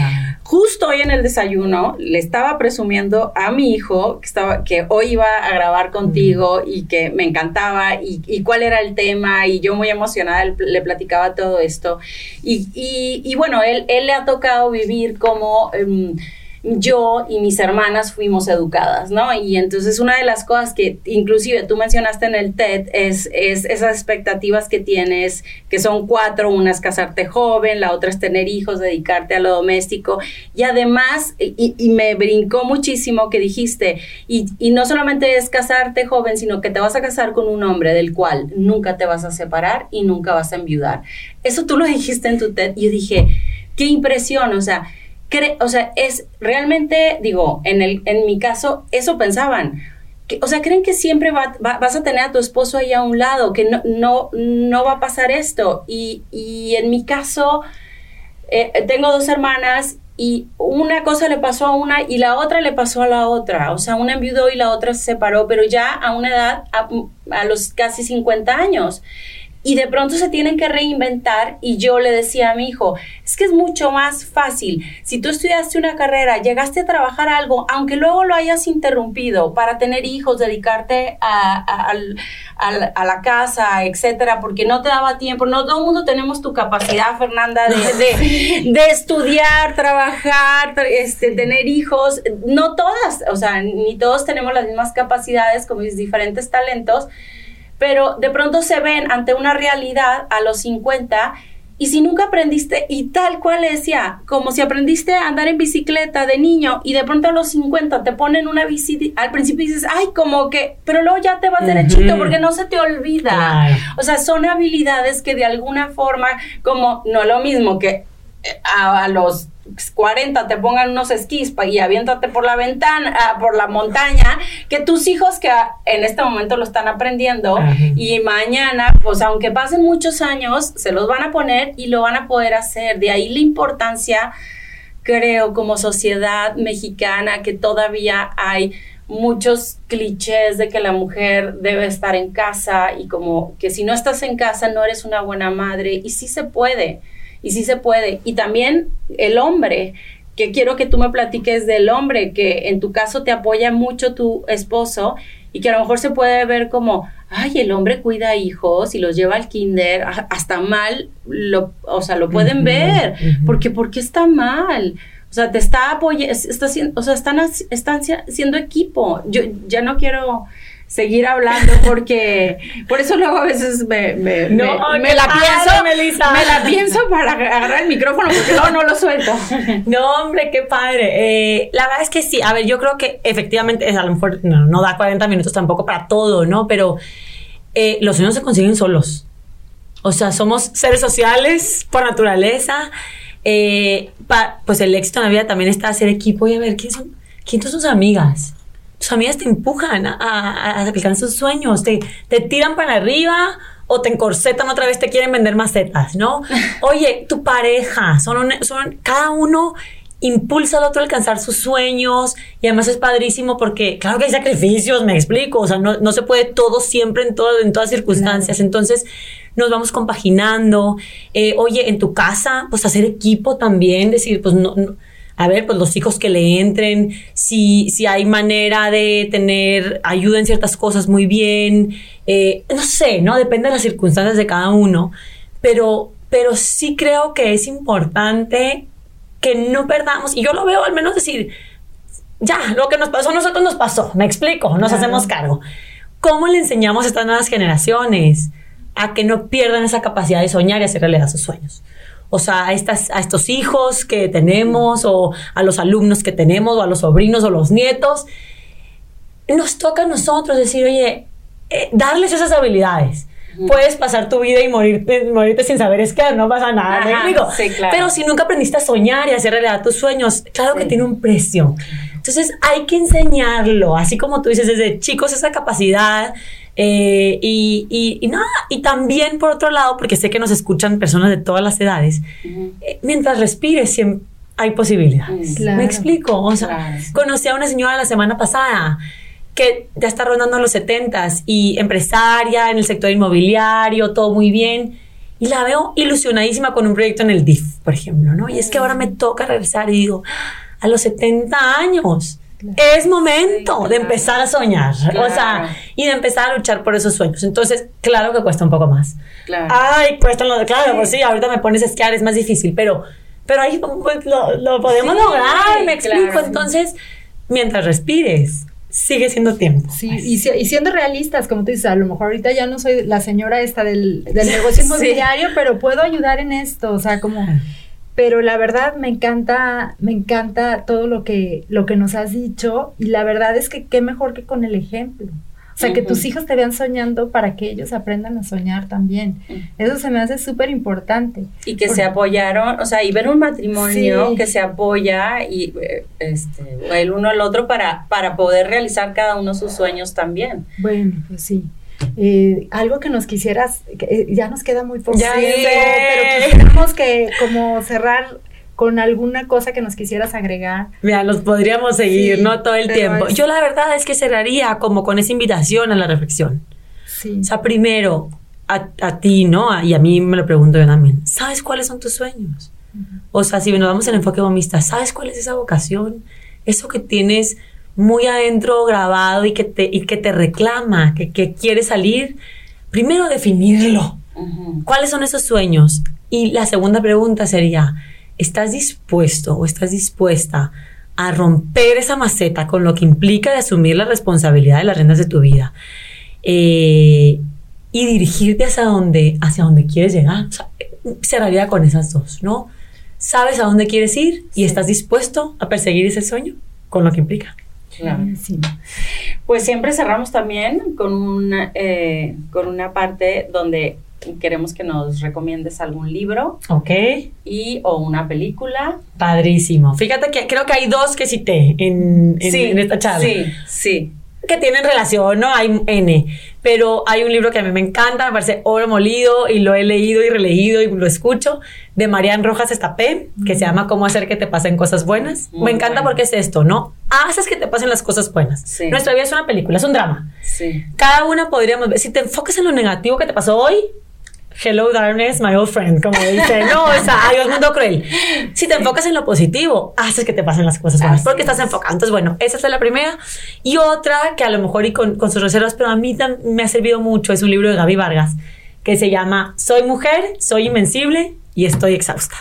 Speaker 1: Justo hoy en el desayuno le estaba presumiendo a mi hijo que, estaba, que hoy iba a grabar contigo y que me encantaba y, y cuál era el tema y yo muy emocionada le, platicaba todo esto. Y, y- y bueno, él, él le ha tocado vivir como... em, yo y mis hermanas fuimos educadas, ¿no? Y entonces una de las cosas que inclusive tú mencionaste en el TED es, es esas expectativas que tienes, que son cuatro, una es casarte joven, la otra es tener hijos, dedicarte a lo doméstico, y además, y, me brincó muchísimo que dijiste, y, y no solamente es casarte joven, sino que te vas a casar con un hombre del cual nunca te vas a separar y nunca vas a enviudar. Eso tú lo dijiste en tu TED, y yo dije, qué impresión, o sea, o sea, es realmente, digo, en, el, en mi caso, eso pensaban. Que, o sea, creen que siempre va- vas a tener a tu esposo ahí a un lado, que no, no, no va a pasar esto. Y, y en mi caso, eh, tengo dos hermanas y una cosa le pasó a una y la otra le pasó a la otra. O sea, una enviudó y la otra se separó, pero ya a una edad, a, a los casi 50 años. Y de pronto se tienen que reinventar y yo le decía a mi hijo, es que es mucho más fácil. Si tú estudiaste una carrera, llegaste a trabajar algo, aunque luego lo hayas interrumpido para tener hijos, dedicarte a, a- a la casa, etcétera, porque no te daba tiempo. No todo el mundo tenemos tu capacidad, Fernanda, de, de- de estudiar, trabajar, tra- este, tener hijos. No todas, o sea, ni todos tenemos las mismas capacidades, como mis diferentes talentos pero de pronto se ven ante una realidad a los 50 y si nunca aprendiste, y tal cual le decía, como si aprendiste a andar en bicicleta de niño y de pronto a los 50 te ponen una bici, al principio dices, ay, como que, pero luego ya te vas derechito
Speaker 3: Ujú.
Speaker 1: porque no se te olvida.
Speaker 3: Claro.
Speaker 1: O sea, son habilidades que de alguna forma, como no lo mismo que eh, a, a los 40 te pongan unos esquís y aviéntate por la ventana, ah, por la montaña, que tus hijos que ah, en este momento lo están aprendiendo
Speaker 3: Ajá.
Speaker 1: y mañana, pues aunque pasen muchos años, se los van a poner y lo van a poder hacer. De ahí la importancia, creo, como sociedad mexicana, que todavía hay muchos clichés de que la mujer debe estar en casa y como que si no estás en casa no eres una buena madre y sí se puede, y sí se puede. Y también el hombre, que quiero que tú me platiques del hombre, que en tu caso te apoya mucho tu esposo y que a lo mejor se puede ver como, ay, el hombre cuida hijos y los lleva al kinder, hasta mal, lo, o sea, lo pueden ver,
Speaker 3: ujú.
Speaker 1: porque ¿por qué está mal? O sea, te está apoyando, está o sea, están, están siendo equipo. Yo ya no quiero seguir hablando porque por eso luego a veces me, me,
Speaker 3: No,
Speaker 1: me- la
Speaker 3: padre,
Speaker 1: pienso
Speaker 3: Melissa.
Speaker 1: me la pienso para agarrar el micrófono porque luego no lo suelto
Speaker 3: No, hombre, qué padre. Eh, la verdad es que sí. A ver, yo creo que efectivamente, a lo mejor no, no da 40 minutos tampoco para todo, ¿no? Pero eh, los sueños se consiguen solos. O sea, somos seres sociales por naturaleza. Eh, pa- pues el éxito en la vida también está hacer equipo y a ver, ¿quién son, quién son tus amigas? Tus amigas te empujan a, a- a alcanzar tus sueños, te, te tiran para arriba o te encorsetan otra vez, te quieren vender macetas, ¿no? Oye, tu pareja, son, un- son cada uno impulsa al otro a alcanzar sus sueños y además es padrísimo porque claro que hay sacrificios, me explico, o sea, no, no se puede todo siempre en, todo, en todas circunstancias, entonces nos vamos compaginando, Eh, oye, en tu casa, pues hacer equipo también, decir, pues no, no- a ver, pues los hijos que le entren, si, si hay manera de tener ayuda en ciertas cosas, muy bien, Eh, no sé, ¿no? Depende de las circunstancias de cada uno, pero, pero sí creo que es importante que no perdamos, y yo lo veo al menos decir, ya, lo que nos pasó a nosotros nos pasó, me explico, nos
Speaker 4: Claro.
Speaker 3: hacemos cargo. ¿Cómo le enseñamos a estas nuevas generaciones a que no pierdan esa capacidad de soñar y hacer realidad sus sueños? O sea, a, estas, a estos hijos que tenemos, o a los alumnos que tenemos, o a los sobrinos o los nietos, nos toca a nosotros decir, oye, eh, darles esas habilidades. Puedes pasar tu vida y morirte, morirte sin saber es que no pasa nada, ¿me
Speaker 1: Ajá,
Speaker 3: explico?
Speaker 1: sí, claro.
Speaker 3: Pero si nunca aprendiste a soñar y a hacer realidad tus sueños, claro que tiene un precio. Entonces hay que enseñarlo, así como tú dices, desde chicos esa capacidad. Eh, y, y- y nada, y también por otro lado, porque sé que nos escuchan personas de todas las edades, eh, mientras respires siempre hay posibilidades.
Speaker 4: Claro.
Speaker 3: ¿Me explico? O sea,
Speaker 1: Claro.
Speaker 3: conocí a una señora la semana pasada que ya está rondando los setentas y empresaria en el sector inmobiliario, todo muy bien. Y la veo ilusionadísima con un proyecto en el DIF, por ejemplo, ¿no? Y es que ahora me toca regresar y digo, a los 70 años. Es momento
Speaker 1: Sí,
Speaker 3: de empezar a soñar, o sea, y de empezar a luchar por esos sueños. Entonces, claro que cuesta un poco más.
Speaker 1: claro
Speaker 3: Ay, cuesta lo de, claro, pues sí, ahorita me pones a esquiar, es más difícil, pero, pero ahí pues, lo, lo podemos
Speaker 1: Sí,
Speaker 3: lograr, me explico. Entonces, mientras respires, sigue siendo tiempo.
Speaker 4: Sí,
Speaker 3: pues.
Speaker 4: y, si- y siendo realistas, como tú dices, a lo mejor ahorita ya no soy la señora esta del, del negocio
Speaker 1: Sí.
Speaker 4: inmobiliario, pero puedo ayudar en esto, o sea, como... Pero la verdad me encanta, me encanta todo lo que, lo que nos has dicho y la verdad es que qué mejor que con el ejemplo. O sea, que tus hijos te vean soñando para que ellos aprendan a soñar también. Eso se me hace súper importante.
Speaker 1: y que se apoyaron, o sea, y ver un matrimonio
Speaker 4: Sí.
Speaker 1: que se apoya y eh, este, el uno al otro para, para poder realizar cada uno sus sueños también.
Speaker 4: Bueno, pues sí. Eh, algo que nos quisieras, que, eh, ya nos queda muy poco
Speaker 3: Ya
Speaker 4: tiempo, pero quisiéramos que como cerrar con alguna cosa que nos quisieras agregar.
Speaker 3: Mira, los podríamos seguir,
Speaker 4: Sí,
Speaker 3: ¿no? Todo el tiempo.
Speaker 4: es-
Speaker 3: Yo la verdad es que cerraría como con esa invitación a la reflexión.
Speaker 4: Sí.
Speaker 3: O sea, primero, a, a ti, ¿no? Y a mí me lo pregunto yo también. ¿Sabes cuáles son tus sueños? O sea, si nos vamos al enfoque bomista, ¿sabes cuál es esa vocación? Eso que tienes muy adentro grabado y que te, y que te reclama, que, que quiere salir. Primero, definirlo. ¿Cuáles son esos sueños? Y la segunda pregunta sería, ¿estás dispuesto o estás dispuesta a romper esa maceta con lo que implica de asumir la responsabilidad de las rentas de tu vida? Eh, y dirigirte hacia donde, hacia donde quieres llegar. O sea, cerraría con esas dos, ¿no? ¿Sabes a dónde quieres ir y estás dispuesto a perseguir ese sueño con lo que implica?
Speaker 1: Claro.
Speaker 4: Sí.
Speaker 1: Pues siempre cerramos también con una, eh, con una parte donde queremos que nos recomiendes algún libro
Speaker 3: Ok.
Speaker 1: y o una película.
Speaker 3: Padrísimo. Fíjate que creo que hay dos que cité en, en, en esta charla.
Speaker 1: Sí, sí.
Speaker 3: que tienen relación, ¿no? Hay N, pero hay un libro que a mí me encanta, me parece oro molido y lo he leído y releído y lo escucho, de Marian Rojas Estapé, que se llama Cómo hacer que te pasen cosas buenas.
Speaker 1: Muy
Speaker 3: me encanta
Speaker 1: bueno.
Speaker 3: porque es esto, ¿no? Haces que te pasen las cosas buenas.
Speaker 1: Sí.
Speaker 3: Nuestra vida es una película, es un drama.
Speaker 1: Sí.
Speaker 3: Cada una podríamos ver, si te enfocas en lo negativo que te pasó hoy, Hello darkness, my old friend, como dice, no, o sea, adiós mundo cruel. Si te enfocas en lo positivo, haces que te pasen las cosas buenas,
Speaker 1: Así
Speaker 3: porque estás enfocado. Entonces, bueno, esa es la primera. Y otra que a lo mejor y con, con sus reservas, pero a mí me ha servido mucho, es un libro de Gaby Vargas, que se llama Soy mujer, soy invencible y estoy exhausta.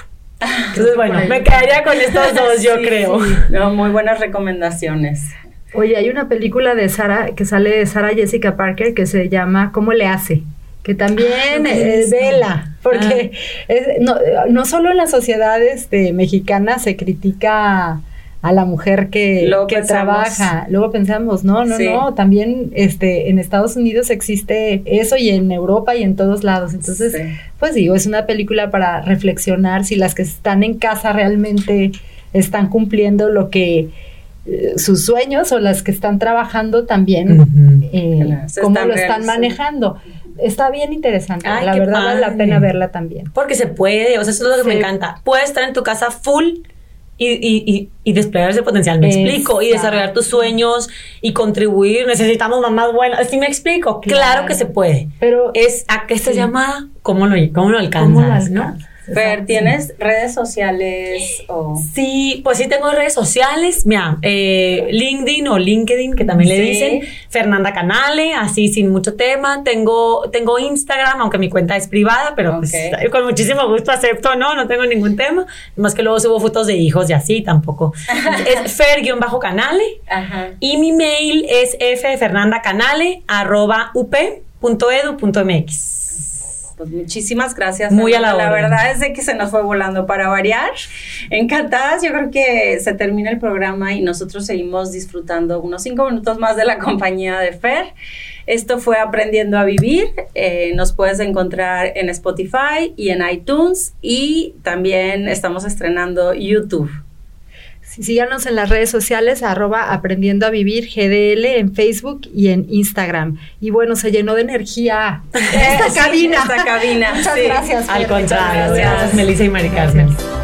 Speaker 3: Entonces, bueno, me quedaría con estos dos, yo
Speaker 1: Sí,
Speaker 3: creo.
Speaker 1: sí. No, muy buenas recomendaciones.
Speaker 4: Oye, hay una película de Sara que sale de Sara Jessica Parker que se llama ¿Cómo le hace? Que también
Speaker 3: Ah,
Speaker 4: es vela, porque es- no, no solo en la sociedad este, mexicana se critica a la mujer que,
Speaker 1: Luego
Speaker 4: que trabaja. Luego pensamos, no, no,
Speaker 1: Sí.
Speaker 4: no, también este, en Estados Unidos existe eso y en Europa y en todos lados. Entonces,
Speaker 1: Sí.
Speaker 4: pues digo, es una película para reflexionar si las que están en casa realmente están cumpliendo lo que eh, sus sueños o las que están trabajando también eh,
Speaker 1: Claro,
Speaker 4: cómo
Speaker 1: están
Speaker 4: lo están
Speaker 1: realizando.
Speaker 4: manejando. Está bien interesante,
Speaker 3: Ay,
Speaker 4: la verdad vale la pena verla también.
Speaker 3: Porque se puede, o sea, eso es lo que me encanta. Puedes estar en tu casa full y, y, y, desplegar ese potencial, me explico, y desarrollar tus sueños y contribuir. Necesitamos mamás buenas. ¿Sí me explico? Claro,
Speaker 4: Claro.
Speaker 3: que se puede.
Speaker 4: Pero
Speaker 3: Es a qué se
Speaker 4: Sí.
Speaker 3: llama, ¿cómo lo, cómo lo alcanzas,
Speaker 4: ¿cómo la
Speaker 3: no?
Speaker 1: Fer. ¿tienes redes sociales o...?
Speaker 3: Sí, pues sí tengo redes sociales, mira, eh, LinkedIn o LinkedIn, que también le dicen, Fernanda Canale, así sin mucho tema. Tengo, tengo Instagram, aunque mi cuenta es privada, pero pues, con muchísimo gusto acepto, no, no tengo ningún tema. Más que luego subo fotos de hijos y así, tampoco. es fer-canale. Y mi mail es ffernandacanale arroba up.edu.mx.
Speaker 1: Pues muchísimas gracias.
Speaker 3: Muy a la
Speaker 1: verdad es de que se nos fue volando para variar. Encantadas, yo creo que se termina el programa y nosotros seguimos disfrutando unos cinco minutos más de la compañía de Fer. Esto fue Aprendiendo a Vivir. Eh, nos puedes encontrar en Spotify y en iTunes y también estamos estrenando YouTube.
Speaker 4: Sí, síganos en las redes sociales, arroba aprendiendo a vivir GDL en Facebook y en Instagram. Y bueno, se llenó de energía esta
Speaker 1: Sí,
Speaker 4: cabina.
Speaker 1: esta cabina,
Speaker 4: Muchas
Speaker 1: sí.
Speaker 4: gracias.
Speaker 3: Al contrario,
Speaker 1: gracias.
Speaker 3: gracias Melissa y Mari Carmen.
Speaker 4: Gracias.